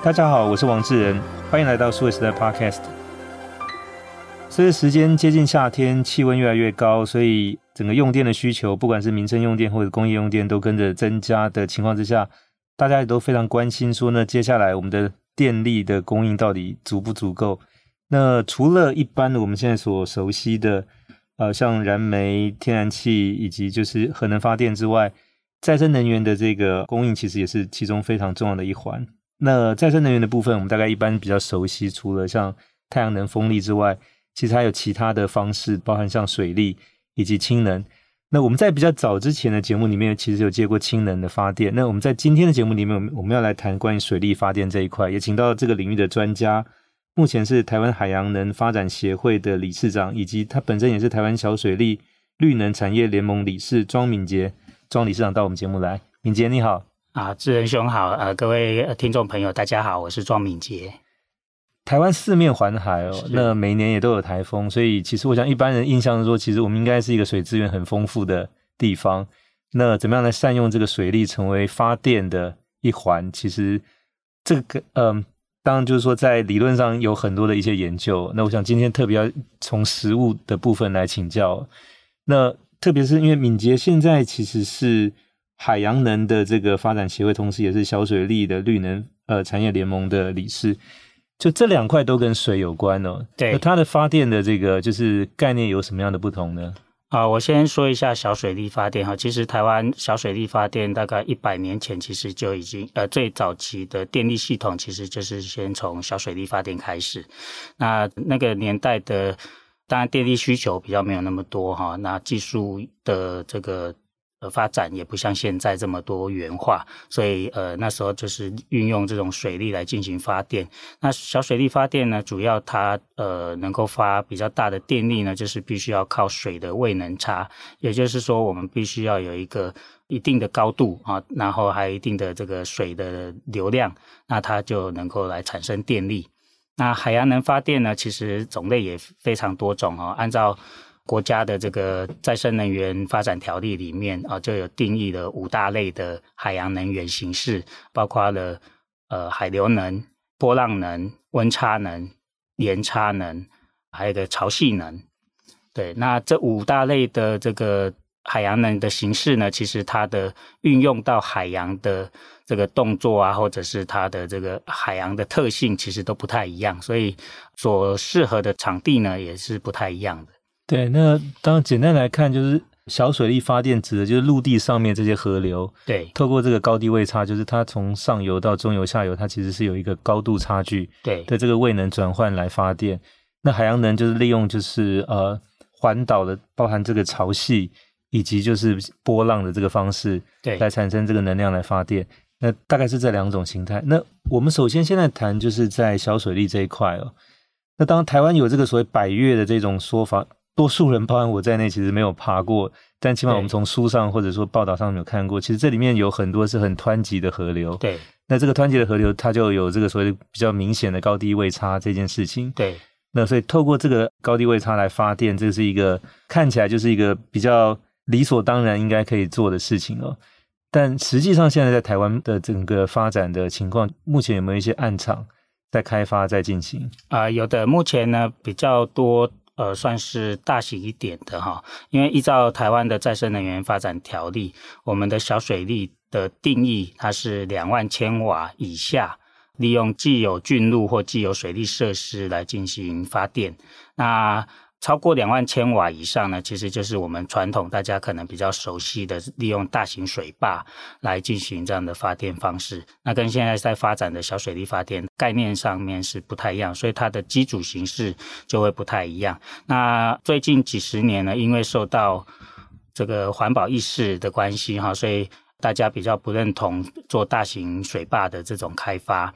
大家好，我是王志仁，欢迎来到数位时代 Podcast。随着时间接近夏天，气温越来越高，所以整个用电的需求，不管是民生用电或者工业用电，都跟着增加的情况之下，大家也都非常关心说呢，接下来我们的电力的供应到底足不足够？那除了一般的我们现在所熟悉的，呃，像燃煤、天然气以及就是核能发电之外，再生能源的这个供应其实也是其中非常重要的一环。那再生能源的部分，我们大概一般比较熟悉，除了像太阳能、风力之外，其实还有其他的方式，包含像水利以及氢能。那我们在比较早之前的节目里面，其实有接过氢能的发电。那我们在今天的节目里面，我们我们要来谈关于水利发电这一块，也请到这个领域的专家，目前是台湾海洋能发展协会的理事长，以及他本身也是台湾小水利绿能产业联盟理事庄敏捷庄理事长到我们节目来。敏捷你好。啊，智仁兄好，呃，各位听众朋友，大家好，我是庄敏捷。台湾四面环海哦，那每年也都有台风，所以其实我想一般人印象说，其实我们应该是一个水资源很丰富的地方。那怎么样来善用这个水力成为发电的一环？其实这个，嗯、呃，当然就是说在理论上有很多的一些研究。那我想今天特别要从实物的部分来请教。那特别是因为敏捷现在其实是。海洋能的这个发展协会，同时也是小水利的绿能呃产业联盟的理事，就这两块都跟水有关哦。对，它的发电的这个就是概念有什么样的不同呢？啊，我先说一下小水力发电哈。其实台湾小水力发电大概一百年前其实就已经呃最早期的电力系统其实就是先从小水力发电开始。那那个年代的当然电力需求比较没有那么多哈，那技术的这个。呃，发展也不像现在这么多元化，所以呃，那时候就是运用这种水力来进行发电。那小水力发电呢，主要它呃能够发比较大的电力呢，就是必须要靠水的位能差，也就是说，我们必须要有一个一定的高度啊，然后还有一定的这个水的流量，那它就能够来产生电力。那海洋能发电呢，其实种类也非常多种哦，按照。国家的这个再生能源发展条例里面啊，就有定义了五大类的海洋能源形式，包括了呃海流能、波浪能、温差能、盐差能，还有个潮汐能。对，那这五大类的这个海洋能的形式呢，其实它的运用到海洋的这个动作啊，或者是它的这个海洋的特性，其实都不太一样，所以所适合的场地呢，也是不太一样的。对，那当然简单来看，就是小水力发电指的就是陆地上面这些河流，对，透过这个高低位差，就是它从上游到中游、下游，它其实是有一个高度差距，对的这个位能转换来发电。那海洋能就是利用就是呃环岛的，包含这个潮汐以及就是波浪的这个方式，对，来产生这个能量来发电。那大概是这两种形态。那我们首先现在谈就是在小水力这一块哦。那当台湾有这个所谓百越的这种说法。多数人，包含我在内，其实没有爬过，但起码我们从书上或者说报道上有看过。其实这里面有很多是很湍急的河流。对，那这个湍急的河流，它就有这个所谓比较明显的高低位差这件事情。对，那所以透过这个高低位差来发电，这是一个看起来就是一个比较理所当然应该可以做的事情哦。但实际上，现在在台湾的整个发展的情况，目前有没有一些暗场在开发在进行？啊、呃，有的，目前呢比较多。呃，算是大型一点的哈，因为依照台湾的再生能源发展条例，我们的小水利的定义，它是两万千瓦以下，利用既有郡路或既有水利设施来进行发电。那超过两万千瓦以上呢，其实就是我们传统大家可能比较熟悉的，利用大型水坝来进行这样的发电方式。那跟现在在发展的小水力发电概念上面是不太一样，所以它的机组形式就会不太一样。那最近几十年呢，因为受到这个环保意识的关系哈，所以大家比较不认同做大型水坝的这种开发。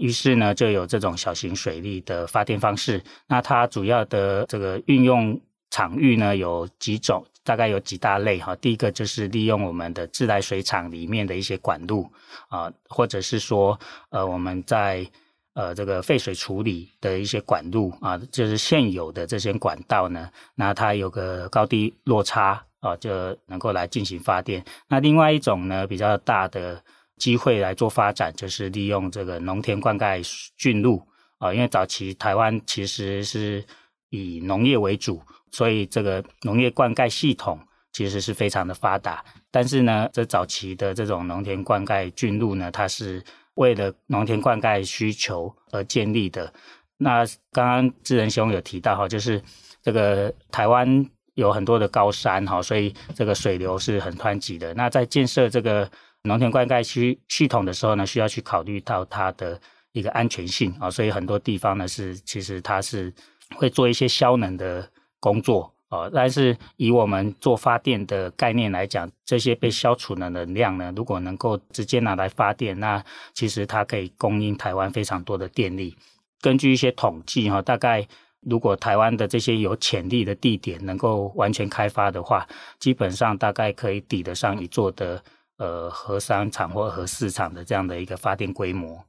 于是呢，就有这种小型水利的发电方式。那它主要的这个运用场域呢，有几种，大概有几大类哈。第一个就是利用我们的自来水厂里面的一些管路啊，或者是说呃我们在呃这个废水处理的一些管路啊，就是现有的这些管道呢，那它有个高低落差啊，就能够来进行发电。那另外一种呢，比较大的。机会来做发展，就是利用这个农田灌溉圳路啊，因为早期台湾其实是以农业为主，所以这个农业灌溉系统其实是非常的发达。但是呢，这早期的这种农田灌溉圳路呢，它是为了农田灌溉需求而建立的。那刚刚智仁兄有提到哈，就是这个台湾有很多的高山哈，所以这个水流是很湍急的。那在建设这个农田灌溉区系统的时候呢，需要去考虑到它的一个安全性啊，所以很多地方呢是其实它是会做一些消能的工作啊。但是以我们做发电的概念来讲，这些被消除的能量呢，如果能够直接拿来发电，那其实它可以供应台湾非常多的电力。根据一些统计哈，大概如果台湾的这些有潜力的地点能够完全开发的话，基本上大概可以抵得上一座的呃核三厂或核四厂的这样的一个发电规模。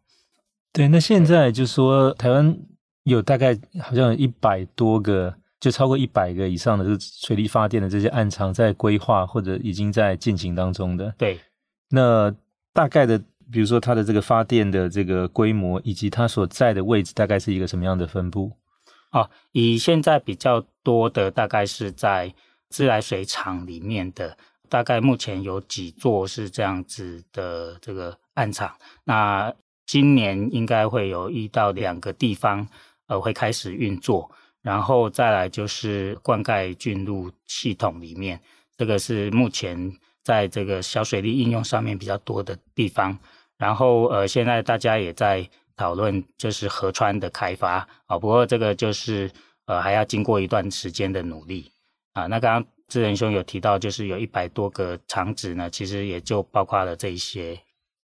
对，那现在就说台湾有大概好像有一百多个，就超过一百个以上的这个水力发电的这些暗场在规划或者已经在进行当中的。对，那大概的。比如说它的这个发电的这个规模，以及它所在的位置，大概是一个什么样的分布？哦，以现在比较多的，大概是在自来水厂里面的，大概目前有几座是这样子的这个暗场。那今年应该会有一到两个地方，呃，会开始运作，然后再来就是灌溉圳路系统里面，这个是目前在这个小水利应用上面比较多的地方。然后呃，现在大家也在讨论，就是河川的开发啊。不过这个就是呃，还要经过一段时间的努力啊。那刚刚智仁兄有提到，就是有一百多个厂址呢，其实也就包括了这一些。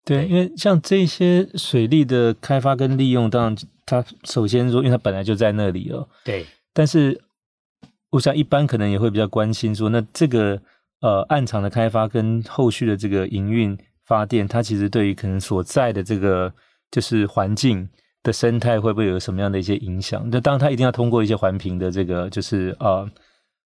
对，因为像这些水利的开发跟利用，当然它首先说，因为它本来就在那里哦。对。但是我想一般可能也会比较关心说，那这个呃暗场的开发跟后续的这个营运。发电，它其实对于可能所在的这个就是环境的生态，会不会有什么样的一些影响？那当然，它一定要通过一些环评的这个，就是呃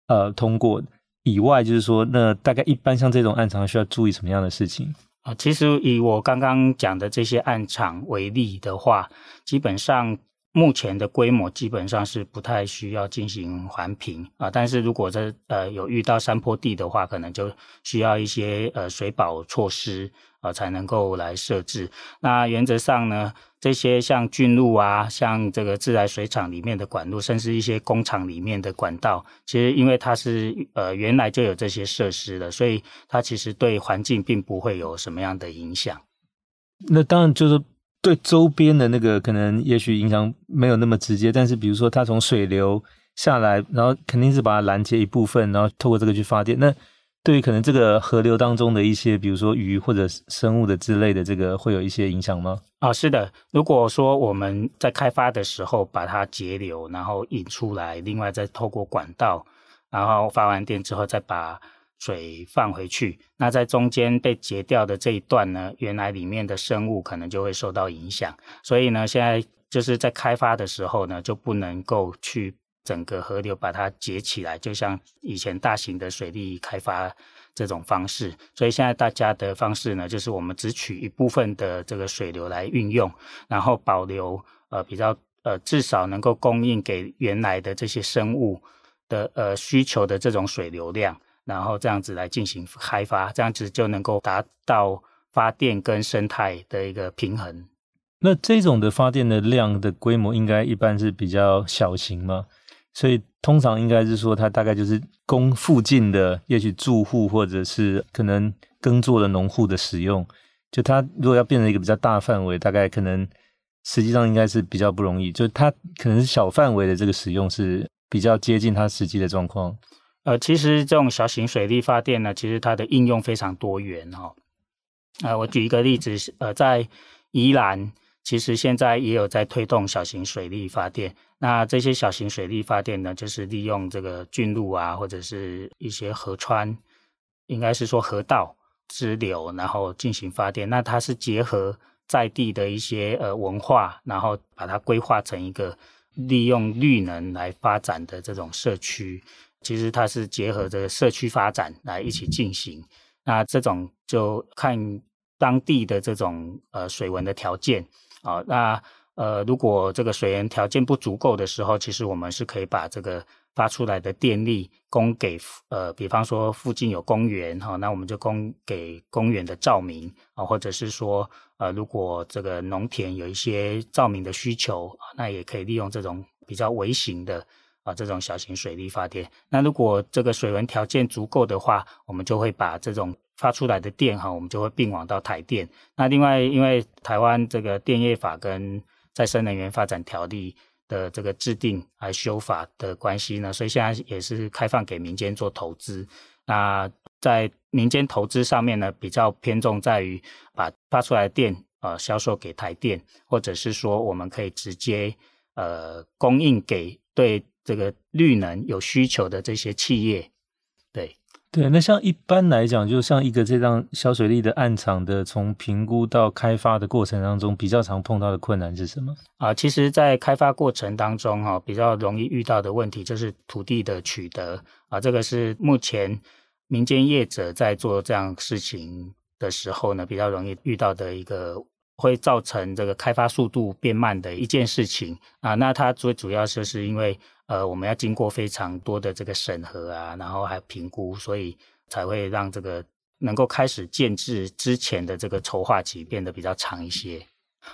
呃通过以外，就是说，那大概一般像这种暗场需要注意什么样的事情啊？其实以我刚刚讲的这些暗场为例的话，基本上。目前的规模基本上是不太需要进行环评啊，但是如果这呃有遇到山坡地的话，可能就需要一些呃水保措施啊，才能够来设置。那原则上呢，这些像圳路啊，像这个自来水厂里面的管路，甚至一些工厂里面的管道，其实因为它是呃原来就有这些设施的，所以它其实对环境并不会有什么样的影响。那当然就是。对周边的那个可能也许影响没有那么直接，但是比如说它从水流下来，然后肯定是把它拦截一部分，然后透过这个去发电。那对于可能这个河流当中的一些，比如说鱼或者生物的之类的，这个会有一些影响吗？啊、是的。如果说我们在开发的时候把它截流，然后引出来，另外再透过管道，然后发完电之后再把。水放回去，那在中间被截掉的这一段呢，原来里面的生物可能就会受到影响。所以呢，现在就是在开发的时候呢，就不能够去整个河流把它截起来，就像以前大型的水利开发这种方式。所以现在大家的方式呢，就是我们只取一部分的这个水流来运用，然后保留呃比较呃至少能够供应给原来的这些生物的呃需求的这种水流量。然后这样子来进行开发，这样子就能够达到发电跟生态的一个平衡。那这种的发电的量的规模，应该一般是比较小型吗？所以通常应该是说，它大概就是供附近的，也许住户或者是可能耕作的农户的使用。就它如果要变成一个比较大范围，大概可能实际上应该是比较不容易。就它可能是小范围的这个使用是比较接近它实际的状况。呃，其实这种小型水力发电呢，其实它的应用非常多元哈、哦。呃，我举一个例子，呃，在宜兰，其实现在也有在推动小型水力发电。那这些小型水力发电呢，就是利用这个圳路啊，或者是一些河川，应该是说河道支流，然后进行发电。那它是结合在地的一些呃文化，然后把它规划成一个利用绿能来发展的这种社区。其实它是结合着社区发展来一起进行，那这种就看当地的这种呃水文的条件啊，那呃如果这个水源条件不足够的时候，其实我们是可以把这个发出来的电力供给呃，比方说附近有公园哈，那我们就供给公园的照明啊，或者是说呃如果这个农田有一些照明的需求，那也可以利用这种比较微型的。啊，这种小型水力发电，那如果这个水文条件足够的话，我们就会把这种发出来的电哈，我们就会并网到台电。那另外，因为台湾这个电业法跟再生能源发展条例的这个制定啊修法的关系呢，所以现在也是开放给民间做投资。那在民间投资上面呢，比较偏重在于把发出来的电呃销售给台电，或者是说我们可以直接呃供应给对。这个绿能有需求的这些企业，对对，那像一般来讲，就像一个这样小水利的暗场的，从评估到开发的过程当中，比较常碰到的困难是什么？啊，其实，在开发过程当中，哈，比较容易遇到的问题就是土地的取得啊，这个是目前民间业者在做这样事情的时候呢，比较容易遇到的一个。会造成这个开发速度变慢的一件事情啊，那它最主要就是因为呃，我们要经过非常多的这个审核啊，然后还评估，所以才会让这个能够开始建置之前的这个筹划期变得比较长一些。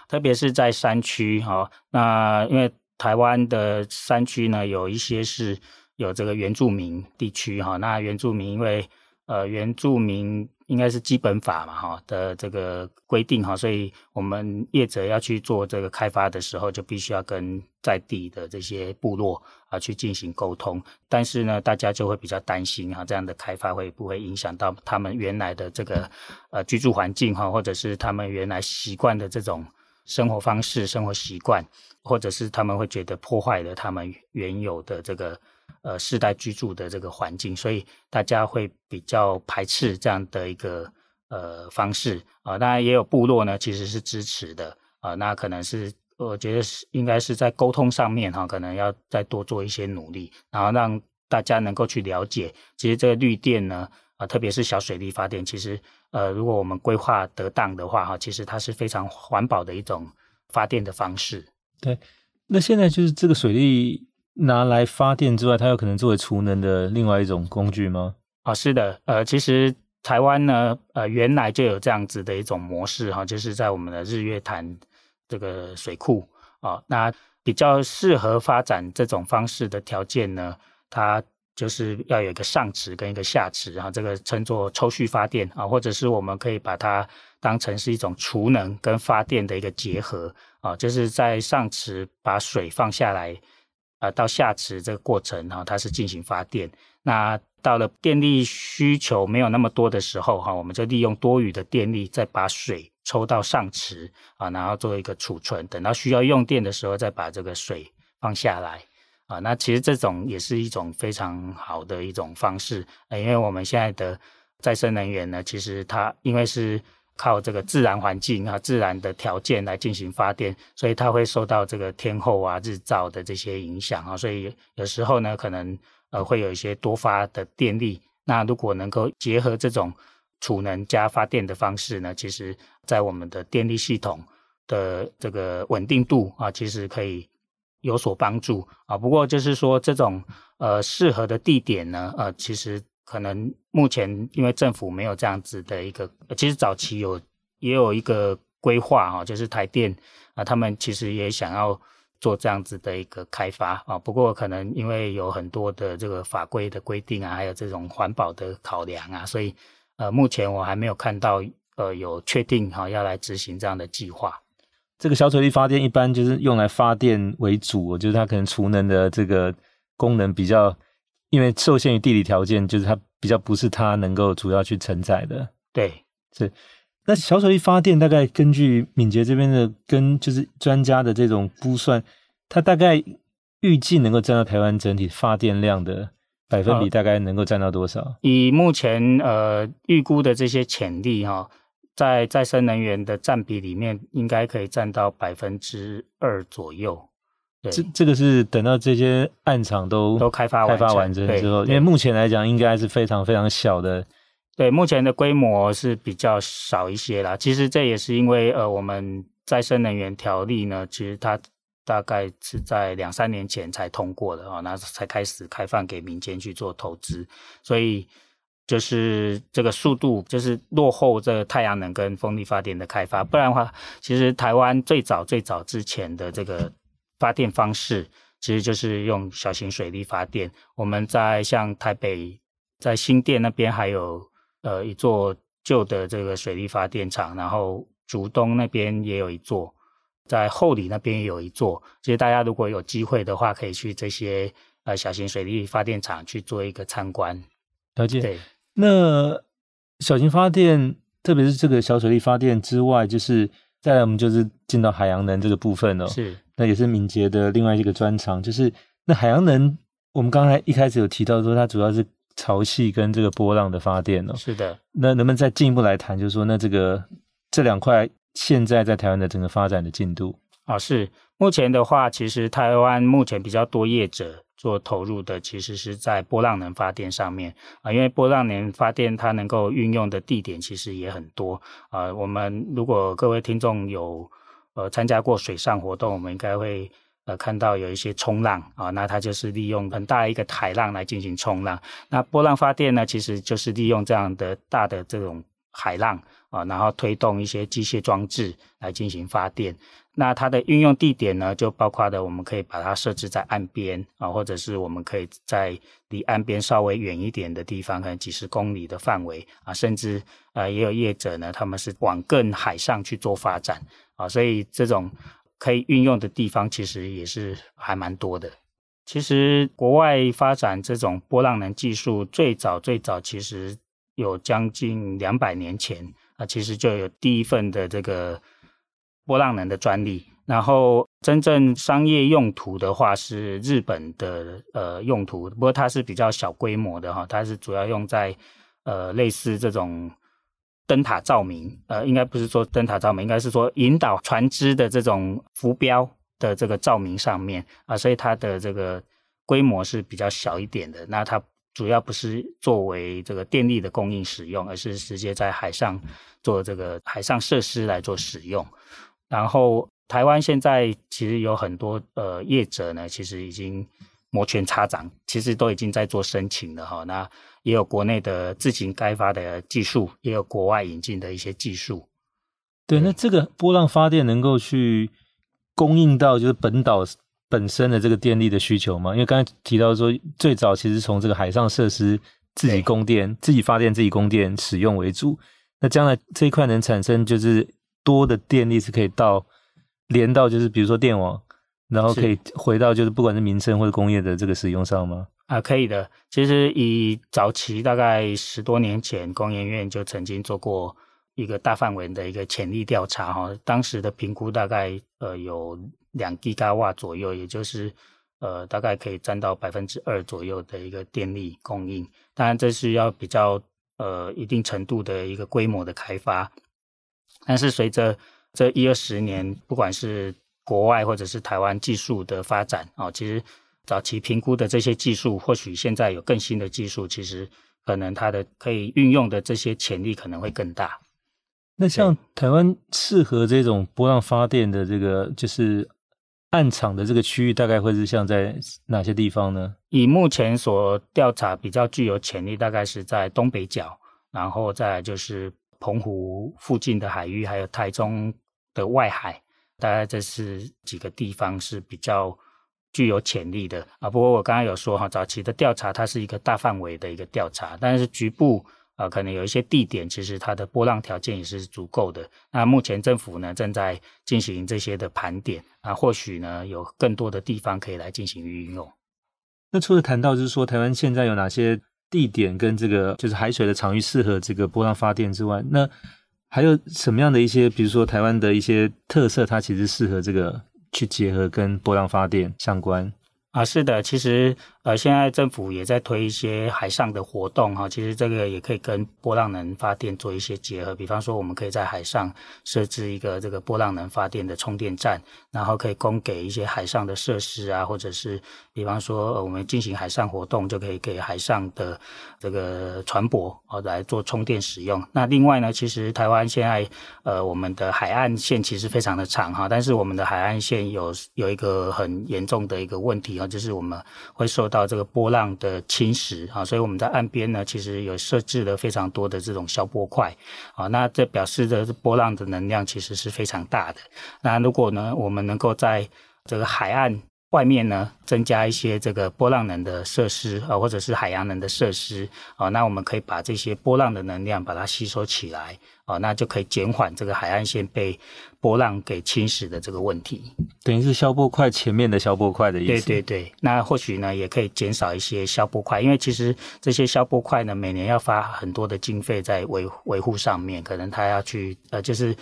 特别是在山区哈，那因为台湾的山区呢，有一些是有这个原住民地区哈，那原住民因为呃原住民。应该是基本法嘛，哈的这个规定哈，所以我们业者要去做这个开发的时候，就必须要跟在地的这些部落啊去进行沟通。但是呢，大家就会比较担心哈，这样的开发会不会影响到他们原来的这个呃居住环境哈，或者是他们原来习惯的这种生活方式、生活习惯，或者是他们会觉得破坏了他们原有的这个。呃，世代居住的这个环境，所以大家会比较排斥这样的一个呃方式啊。当然也有部落呢，其实是支持的啊。那可能是我觉得是应该是在沟通上面哈，可能要再多做一些努力，然后让大家能够去了解，其实这个绿电呢啊，特别是小水力发电，其实呃，如果我们规划得当的话哈，其实它是非常环保的一种发电的方式。对，那现在就是这个水力。拿来发电之外，它有可能作为储能的另外一种工具吗？啊、是的，呃，其实台湾呢，呃，原来就有这样子的一种模式哈，就是在我们的日月潭这个水库啊、那比较适合发展这种方式的条件呢，它就是要有一个上池跟一个下池，哈这个称作抽蓄发电啊，或者是我们可以把它当成是一种储能跟发电的一个结合啊，就是在上池把水放下来。啊，到下池这个过程哈，它是进行发电。那到了电力需求没有那么多的时候哈，我们就利用多余的电力，再把水抽到上池啊，然后做一个储存。等到需要用电的时候，再把这个水放下来啊。那其实这种也是一种非常好的一种方式，因为我们现在的再生能源呢，其实它因为是。靠这个自然环境啊，自然的条件来进行发电，所以它会受到这个天候啊、日照的这些影响啊，所以有时候呢，可能呃会有一些多发的电力。那如果能够结合这种储能加发电的方式呢，其实在我们的电力系统的这个稳定度啊，其实可以有所帮助啊。不过就是说，这种呃适合的地点呢，呃，其实。可能目前因为政府没有这样子的一个，其实早期有也有一个规划哈，就是台电啊，他们其实也想要做这样子的一个开发啊，不过可能因为有很多的这个法规的规定啊，还有这种环保的考量啊，所以呃，目前我还没有看到呃有确定哈要来执行这样的计划。这个小水力发电一般就是用来发电为主，就是它可能储能的这个功能比较。因为受限于地理条件，就是它比较不是它能够主要去承载的。对，是。那小水力发电大概根据敏捷这边的跟就是专家的这种估算，它大概预计能够占到台湾整体发电量的百分比，大概能够占到多少？呃，以目前呃预估的这些潜力哈，在再生能源的占比里面，应该可以占到百分之二左右。对这这个是等到这些暗场都都开发完开发完成之后，因为目前来讲应该是非常非常小的对，目前的规模是比较少一些啦。其实这也是因为呃，我们再生能源条例呢，其实它大概是在两三年前才通过的啊，那才开始开放给民间去做投资，所以就是这个速度就是落后这个太阳能跟风力发电的开发。不然的话，其实台湾最早最早之前的这个发电方式，其实就是用小型水力发电。我们在像台北，在新店那边还有呃一座旧的这个水力发电厂，然后竹东那边也有一座。在后里那边也有一座，其实大家如果有机会的话，可以去这些呃小型水力发电厂去做一个参观。了解。对，那小型发电，特别是这个小水力发电之外，就是再来我们就是进到海洋能这个部分了。是，那也是敏捷的另外一个专长，就是那海洋能，我们刚才一开始有提到说，它主要是潮汐跟这个波浪的发电哦。是的。那能不能再进一步来谈，就是说那这个这两块？现在在台湾的整个发展的进度啊，是目前的话，其实台湾目前比较多业者做投入的，其实是在波浪能发电上面啊，因为波浪能发电它能够运用的地点其实也很多啊。我们如果各位听众有呃参加过水上活动，我们应该会呃看到有一些冲浪啊，那它就是利用很大一个海浪来进行冲浪。那波浪发电呢，其实就是利用这样的大的这种海浪。啊，然后推动一些机械装置来进行发电。那它的运用地点呢，就包括的，我们可以把它设置在岸边啊，或者是我们可以在离岸边稍微远一点的地方，可能几十公里的范围啊，甚至呃也有业者呢，他们是往更海上去做发展啊，所以这种可以运用的地方其实也是还蛮多的。其实国外发展这种波浪能技术，最早最早其实有将近两百年前。啊，其实就有第一份的这个波浪能的专利，然后真正商业用途的话是日本的呃用途，不过它是比较小规模的哈，它是主要用在呃类似这种灯塔照明，呃，应该不是说灯塔照明，应该是说引导船只的这种浮标的这个照明上面啊，所以它的这个规模是比较小一点的，那它。主要不是作为这个电力的供应使用，而是直接在海上做这个海上设施来做使用。然后台湾现在其实有很多呃业者呢，其实已经摩拳擦掌，其实都已经在做申请了哈。那也有国内的自行开发的技术，也有国外引进的一些技术。对，那这个波浪发电能够去供应到就是本岛。本身的这个电力的需求吗？因为刚才提到说，最早其实从这个海上设施自己供电、自己发电、自己供电使用为主。那将来这一块能产生就是多的电力是可以到连到就是比如说电网，然后可以回到就是不管是民生或者工业的这个使用上吗？啊，可以的。其实以早期大概十多年前，工研院就曾经做过一个大范围的一个潜力调查哈，当时的评估大概呃有。两吉瓦左右，也就是呃，大概可以占到百分之二左右的一个电力供应。当然，这是要比较呃一定程度的一个规模的开发。但是，随着这一二十年，不管是国外或者是台湾技术的发展啊、哦，其实早期评估的这些技术，或许现在有更新的技术，其实可能它的可以运用的这些潜力可能会更大。那像台湾适合这种波浪发电的这个，就是。暗场的这个区域大概会是像在哪些地方呢？以目前所调查比较具有潜力，大概是在东北角，然后再来就是澎湖附近的海域，还有台中的外海，大概这是几个地方是比较具有潜力的啊。不过我刚刚有说哈，早期的调查它是一个大范围的一个调查，但是局部。啊，可能有一些地点，其实它的波浪条件也是足够的。那目前政府呢正在进行这些的盘点，啊，或许呢有更多的地方可以来进行运用。那除了谈到就是说台湾现在有哪些地点跟这个就是海水的场域适合这个波浪发电之外，那还有什么样的一些，比如说台湾的一些特色，它其实适合这个去结合跟波浪发电相关？啊，是的，其实呃，现在政府也在推一些海上的活动哈，其实这个也可以跟波浪能发电做一些结合。比方说，我们可以在海上设置一个这个波浪能发电的充电站，然后可以供给一些海上的设施啊，或者是比方说呃我们进行海上活动，就可以给海上的这个船舶哦来做充电使用。那另外呢，其实台湾现在呃我们的海岸线其实非常的长哈，但是我们的海岸线有有一个很严重的一个问题啊，就是我们会受到这个波浪的侵蚀啊，所以我们在岸边呢，其实有设置了非常多的这种消波块啊，那这表示的波浪的能量其实是非常大的。那如果呢，我们能够在这个海岸外面呢，增加一些这个波浪能的设施啊，或者是海洋能的设施啊，那我们可以把这些波浪的能量把它吸收起来啊，那就可以减缓这个海岸线被波浪给侵蚀的这个问题。等于是消波块前面的消波块的意思。对对对，那或许呢也可以减少一些消波块，因为其实这些消波块呢每年要花很多的经费在维维护上面，可能它要去呃，就是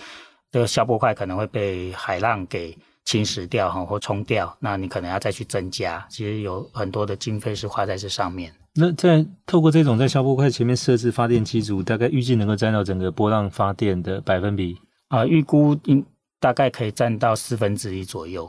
这个消波块可能会被海浪给。侵蚀掉哈或冲掉，那你可能要再去增加，其实有很多的经费是花在这上面。那在透过这种在消波块前面设置发电机组，大概预计能够占到整个波浪发电的百分比啊，预估应大概可以占到四分之一左右。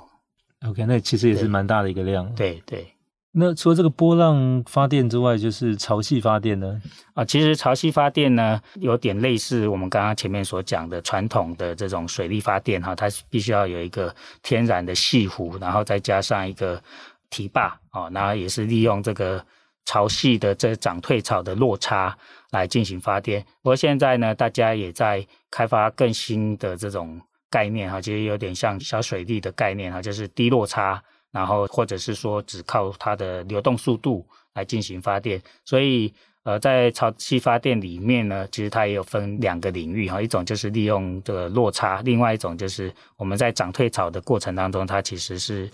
OK，那其实也是蛮大的一个量。对对。对那除了这个波浪发电之外，就是潮汐发电呢？啊，其实潮汐发电呢，有点类似我们刚刚前面所讲的传统的这种水力发电哈，它必须要有一个天然的潟湖，然后再加上一个堤坝啊，然后也是利用这个潮汐的这涨退潮的落差来进行发电。不过现在呢，大家也在开发更新的这种概念哈，其实有点像小水力的概念哈，就是低落差。然后，或者是说，只靠它的流动速度来进行发电，所以，呃，在潮汐发电里面呢，其实它也有分两个领域哈，一种就是利用这个落差，另外一种就是我们在涨退潮的过程当中，它其实是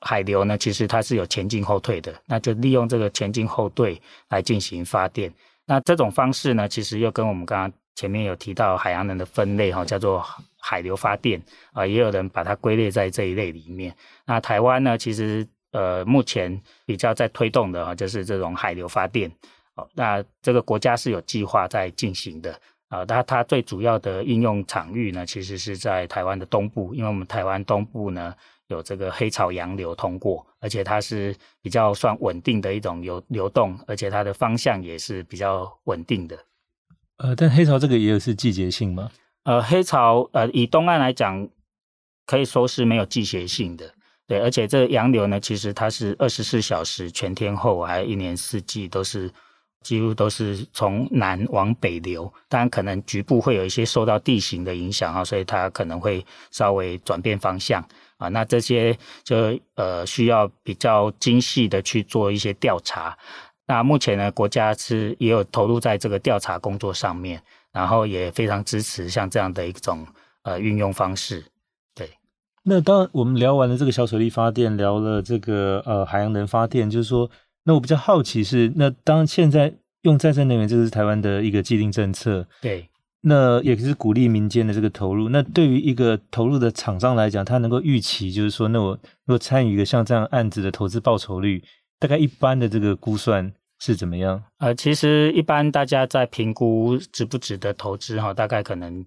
海流呢，其实它是有前进后退的，那就利用这个前进后退来进行发电。那这种方式呢，其实又跟我们刚刚前面有提到海洋能的分类哈，叫做。海流发电啊、也有人把它归类在这一类里面。那台湾呢，其实呃，目前比较在推动的啊，就是这种海流发电。哦，那这个国家是有计划在进行的啊。它它最主要的应用场域呢，其实是在台湾的东部，因为我们台湾东部呢有这个黑潮洋流通过，而且它是比较算稳定的一种流流动，而且它的方向也是比较稳定的。呃，但黑潮这个也有是季节性吗？呃，黑潮呃，以东岸来讲，可以说是没有季节性的，对，而且这洋流呢，其实它是二十四小时全天候，还有一年四季都是几乎都是从南往北流，当然可能局部会有一些受到地形的影响啊，所以它可能会稍微转变方向啊，那这些就呃需要比较精细的去做一些调查，那目前呢，国家是也有投入在这个调查工作上面。然后也非常支持像这样的一种呃运用方式，对。那当我们聊完了这个小水力发电，聊了这个呃海洋能发电，就是说，那我比较好奇是，那当现在用再生能源，这个是台湾的一个既定政策，对。那也是鼓励民间的这个投入。那对于一个投入的厂商来讲，他能够预期，就是说，那我如果参与一个像这样案子的投资报酬率，大概一般的这个估算。是怎么样？呃，其实一般大家在评估值不值得投资哈，大概可能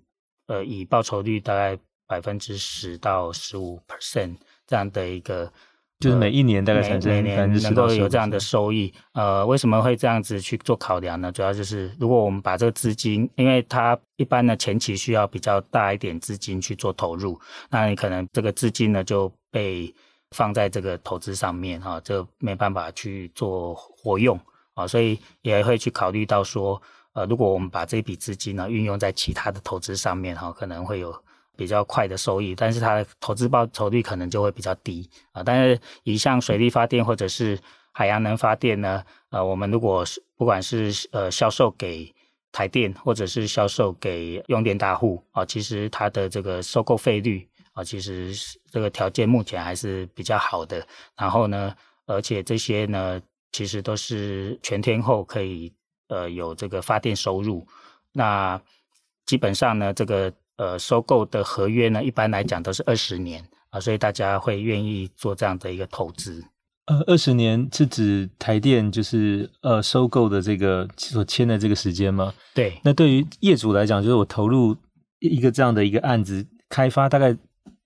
呃以报酬率大概百分之十到十五 percent 这样的一个，就是每一年大概产生每年能够有这样的收益。呃，为什么会这样子去做考量呢？主要就是如果我们把这个资金，因为它一般的前期需要比较大一点资金去做投入，那你可能这个资金呢就被放在这个投资上面哈，就没办法去做活用。啊，所以也会去考虑到说，呃，如果我们把这笔资金呢运用在其他的投资上面，哈，可能会有比较快的收益，但是它的投资报酬率可能就会比较低啊。但是以像水力发电或者是海洋能发电呢，呃，我们如果是不管是呃销售给台电或者是销售给用电大户啊，其实它的这个收购费率啊，其实这个条件目前还是比较好的。然后呢，而且这些呢。其实都是全天候可以呃有这个发电收入，那基本上呢，这个呃收购的合约呢，一般来讲都是二十年啊，所以大家会愿意做这样的一个投资。呃，二十年是指台电就是呃收购的这个所签的这个时间吗？对。那对于业主来讲，就是我投入一个这样的一个案子开发，大概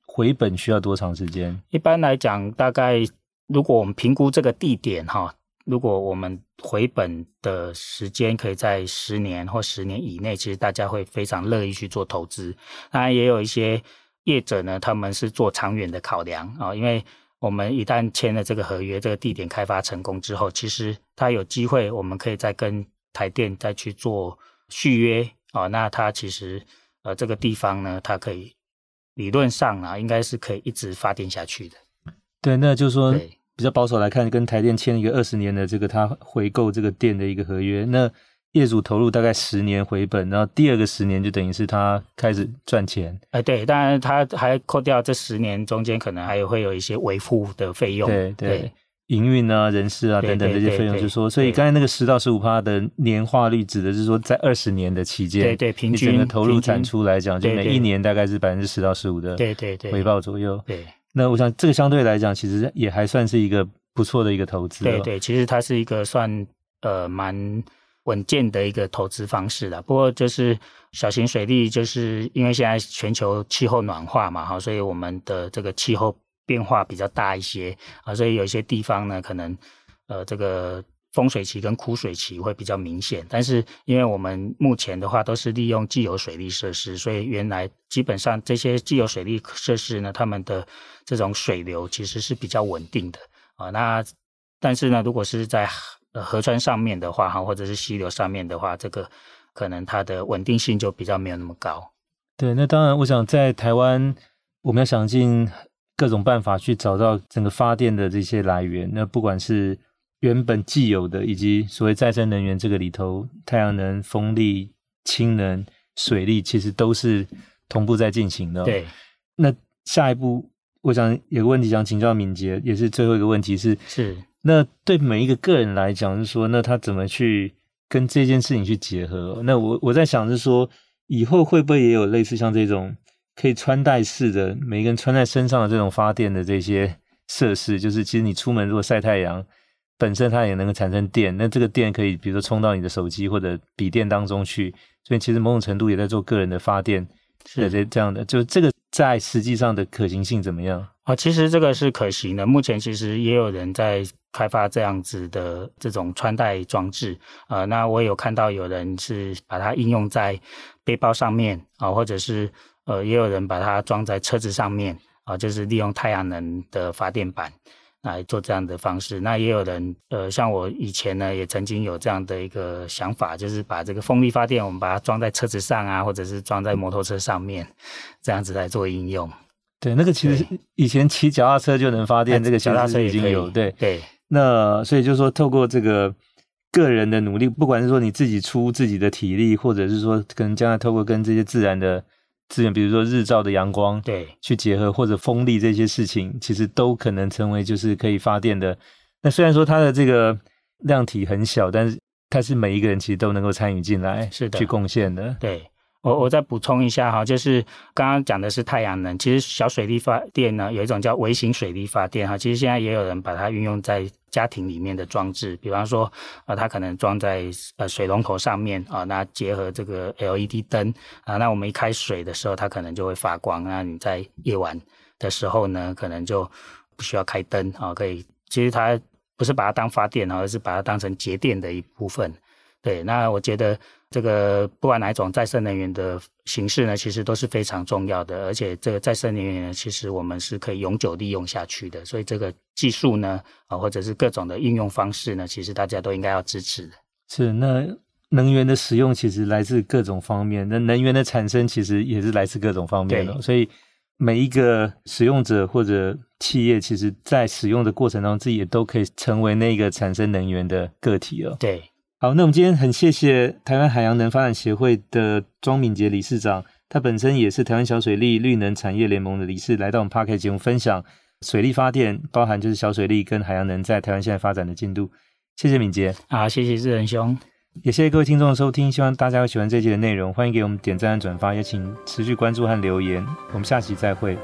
回本需要多长时间？一般来讲，大概如果我们评估这个地点哈，如果我们回本的时间可以在十年或十年以内，其实大家会非常乐意去做投资。当然，也有一些业者呢，他们是做长远的考量啊，因为。我们一旦签了这个合约，这个地点开发成功之后，其实它有机会，我们可以再跟台电再去做续约哦。那它其实呃这个地方呢，它可以理论上啊，应该是可以一直发电下去的。对，那就是说比较保守来看，跟台电签一个二十年的这个他回购这个电的一个合约，那。业主投入大概十年回本，然后第二个十年就等于是他开始赚钱。哎、呃，对，当然他还扣掉这十年中间可能还有会有一些维护的费用，对对，营运啊、人事啊等等这些费用，就是说，所以刚才那个十到十五趴的年化率，指的是说在二十年的期间，对对，平均整个投入产出来讲，就每一年大概是百分之十到十五的，对对对，回报左右。对，那我想这个相对来讲，其实也还算是一个不错的一个投资。对对，其实它是一个算呃蛮。稳健的一个投资方式了，不过就是小型水利，就是因为现在全球气候暖化嘛，哈，所以我们的这个气候变化比较大一些啊，所以有一些地方呢，可能呃这个丰水期跟枯水期会比较明显。但是因为我们目前的话都是利用既有水利设施，所以原来基本上这些既有水利设施呢，他们的这种水流其实是比较稳定的啊。那但是呢，如果是在河川上面的话，哈，或者是溪流上面的话，这个可能它的稳定性就比较没有那么高。对，那当然，我想在台湾，我们要想尽各种办法去找到整个发电的这些来源。那不管是原本既有的，以及所谓再生能源这个里头，太阳能、风力、氢能、水力，其实都是同步在进行的。对。那下一步，我想有个问题想请教敏捷，也是最后一个问题是是。那对每一个个人来讲，是说，那他怎么去跟这件事情去结合？那我我在想，是说，以后会不会也有类似像这种可以穿戴式的，每一个人穿在身上的这种发电的这些设施？就是其实你出门如果晒太阳，本身它也能够产生电，那这个电可以比如说充到你的手机或者笔电当中去，所以其实某种程度也在做个人的发电，是这这样的。就这个在实际上的可行性怎么样？啊，其实这个是可行的。目前其实也有人在开发这样子的这种穿戴装置。呃，那我有看到有人是把它应用在背包上面啊，或者是呃，也有人把它装在车子上面啊，就是利用太阳能的发电板来做这样的方式。那也有人呃，像我以前呢，也曾经有这样的一个想法，就是把这个风力发电，我们把它装在车子上啊，或者是装在摩托车上面，这样子来做应用。对，那个其实以前骑脚踏车就能发电，这个脚踏车已经有。对对，那所以就是说，透过这个个人的努力，不管是说你自己出自己的体力，或者是说可能将来透过跟这些自然的资源，比如说日照的阳光，对，去结合或者风力这些事情，其实都可能成为就是可以发电的。那虽然说它的这个量体很小，但是它是每一个人其实都能够参与进来，是的，去贡献的。对。我我再补充一下哈，就是刚刚讲的是太阳能，其实小水力发电呢，有一种叫微型水力发电哈，其实现在也有人把它运用在家庭里面的装置，比方说啊，它可能装在呃水龙头上面啊，那结合这个 LED 灯啊，那我们一开水的时候，它可能就会发光，那你在夜晚的时候呢，可能就不需要开灯啊，可以，其实它不是把它当发电，而是把它当成节电的一部分。对，那我觉得这个不管哪一种再生能源的形式呢，其实都是非常重要的，而且这个再生能源呢，其实我们是可以永久利用下去的，所以这个技术呢，啊，或者是各种的应用方式呢，其实大家都应该要支持的。是，那能源的使用其实来自各种方面，那能源的产生其实也是来自各种方面的，所以每一个使用者或者企业，其实在使用的过程当中，自己也都可以成为那个产生能源的个体了。对。好，那我们今天很谢谢台湾海洋能发展协会的庄敏杰理事长，他本身也是台湾小水利绿能产业联盟的理事，来到我们 Podcast 节目分享水利发电，包含就是小水利跟海洋能在台湾现在发展的进度。谢谢敏捷，啊，谢谢志仁兄，也谢谢各位听众的收听，希望大家会喜欢这期的内容，欢迎给我们点赞和转发，也请持续关注和留言，我们下期再会。